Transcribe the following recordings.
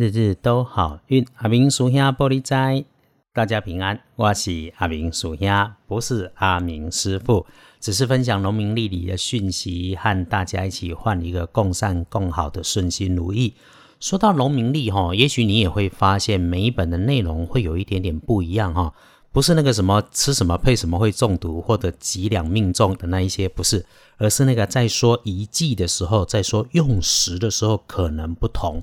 日日都好运，阿明属下玻璃斋，大家平安。我是阿明属下，不是阿明师傅，只是分享农民历里的讯息，和大家一起换一个共善共好的顺心如意。说到农民历哈，也许你也会发现每一本的内容会有一点点不一样哈，不是那个什么吃什么配什么会中毒或者几两命中的那一些，不是，而是那个在说遗迹的时候，在说用时的时候可能不同。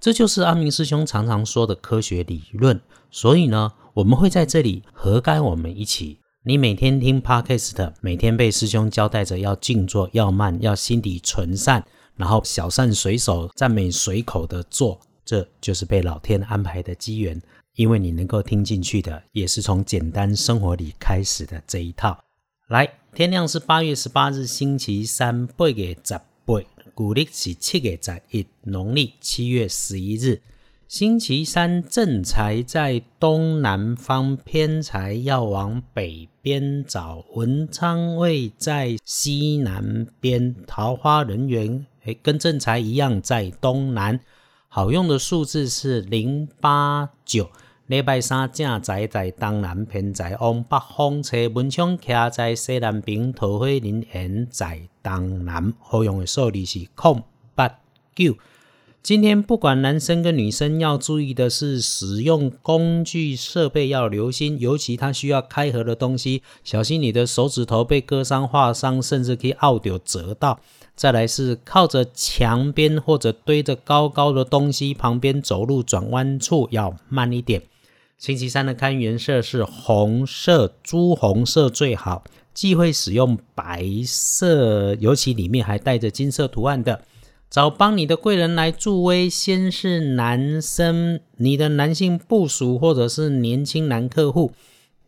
这就是阿明师兄常常说的科学理论，所以呢，我们会在这里合该我们一起。你每天听 podcast，每天被师兄交代着要静坐、要慢、要心底纯善，然后小善随手、赞美随口的做，这就是被老天安排的机缘。因为你能够听进去的，也是从简单生活里开始的这一套。来，天亮是八月十八日星期三，八月十八。古历是七月十一，农历七月十一日，星期三，正财在东南方，偏财要往北边找。文昌位在西南边，桃花人缘诶，跟正财一样在东南。好用的数字是零八九。礼拜三正在在东南偏在往北方车文昌徛在西南边，桃花林缘在东南。好用的数字是空八九。今天不管男生跟女生，要注意的是使用工具设备要留心，尤其它需要开合的东西，小心你的手指头被割伤、划伤，甚至可以拗掉、折到。再来是靠着墙边或者堆着高高的东西旁边走路转弯处要慢一点。星期三的看颜色是红色，朱红色最好，忌讳使用白色，尤其里面还带着金色图案的。找帮你的贵人来助威，先是男生，你的男性部属或者是年轻男客户，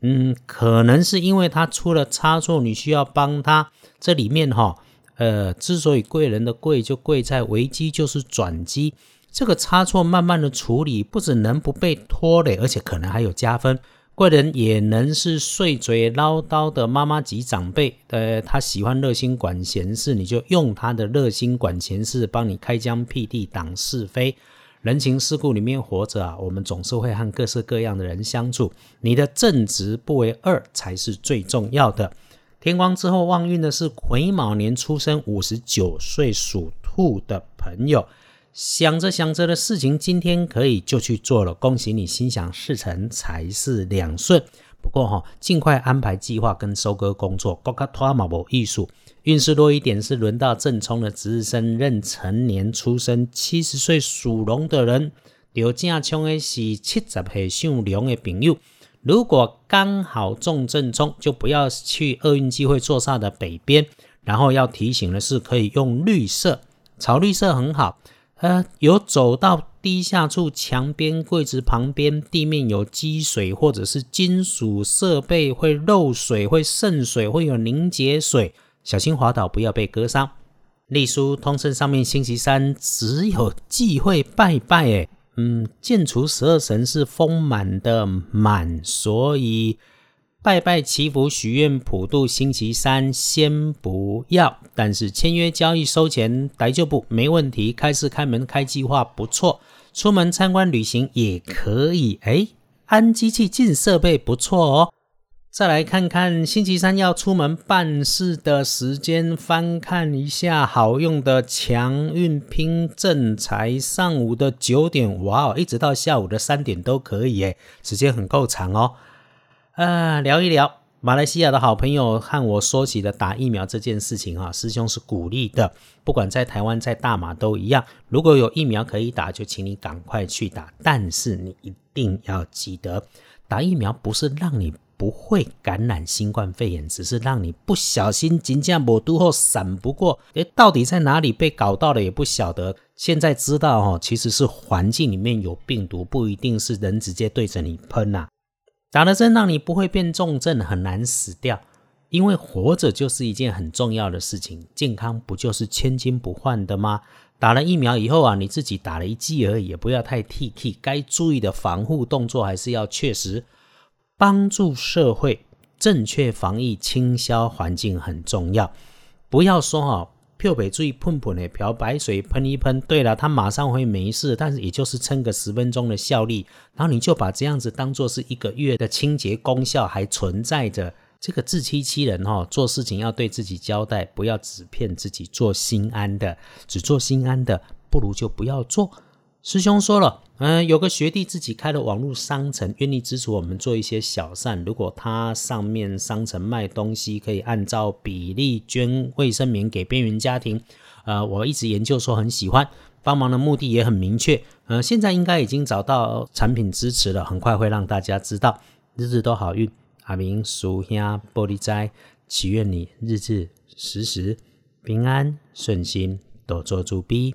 嗯，可能是因为他出了差错，你需要帮他。这里面哈，呃，之所以贵人的贵，就贵在危机就是转机。这个差错慢慢的处理，不只能不被拖累，而且可能还有加分。贵人也能是碎嘴唠叨的妈妈级长辈，呃，他喜欢热心管闲事，你就用他的热心管闲事，帮你开疆辟地、挡是非。人情世故里面活着啊，我们总是会和各式各样的人相处，你的正直不为二才是最重要的。天光之后旺运的是癸卯年出生、五十九岁属兔的朋友。想着想着的事情，今天可以就去做了。恭喜你心想事成，财事两顺。不过哈，尽快安排计划跟收割工作。国家托马博艺术运势多一点，是轮到正冲的值日生，壬辰年出生，七十岁属龙的人。有正冲的是七十岁属龙的朋友。如果刚好中正冲，就不要去厄运机会坐煞的北边。然后要提醒的是，可以用绿色，草绿色很好。呃，有走到低下处，墙边、柜子旁边，地面有积水，或者是金属设备会漏水、会渗水、会有凝结水，小心滑倒，不要被割伤。隶书通胜上面，星期三只有忌讳拜拜，诶，嗯，建除十二神是丰满的满，所以。拜拜祈福许愿普渡，星期三先不要，但是签约交易收钱来就不没问题。开市开门开计划不错，出门参观旅行也可以。哎，安机器进设备不错哦。再来看看星期三要出门办事的时间，翻看一下好用的强运拼正财，上午的九点哇哦，一直到下午的三点都可以诶，时间很够长哦。啊，聊一聊马来西亚的好朋友和我说起的打疫苗这件事情啊，师兄是鼓励的，不管在台湾在大马都一样，如果有疫苗可以打，就请你赶快去打。但是你一定要记得，打疫苗不是让你不会感染新冠肺炎，只是让你不小心金价某度后闪不过，诶，到底在哪里被搞到了也不晓得。现在知道哦，其实是环境里面有病毒，不一定是人直接对着你喷呐。打了针让你不会变重症，很难死掉，因为活着就是一件很重要的事情，健康不就是千金不换的吗？打了疫苗以后啊，你自己打了一剂而已，也不要太 T T，该注意的防护动作还是要确实帮助社会正确防疫，清消环境很重要。不要说哈，漂白水喷喷的，漂白水喷一喷，对了，它马上会没事，但是也就是撑个十分钟的效力，然后你就把这样子当做是一个月的清洁功效还存在着。这个自欺欺人哈，做事情要对自己交代，不要只骗自己做心安的，只做心安的，不如就不要做。师兄说了，嗯，有个学弟自己开了网络商城，愿意支持我们做一些小善。如果他上面商城卖东西，可以按照比例捐卫生棉给边缘家庭。呃，我一直研究说很喜欢，帮忙的目的也很明确。呃，现在应该已经找到产品支持了，很快会让大家知道。日日都好运。阿明属下玻璃斋，祈愿你日日时时平安顺心，多做主逼。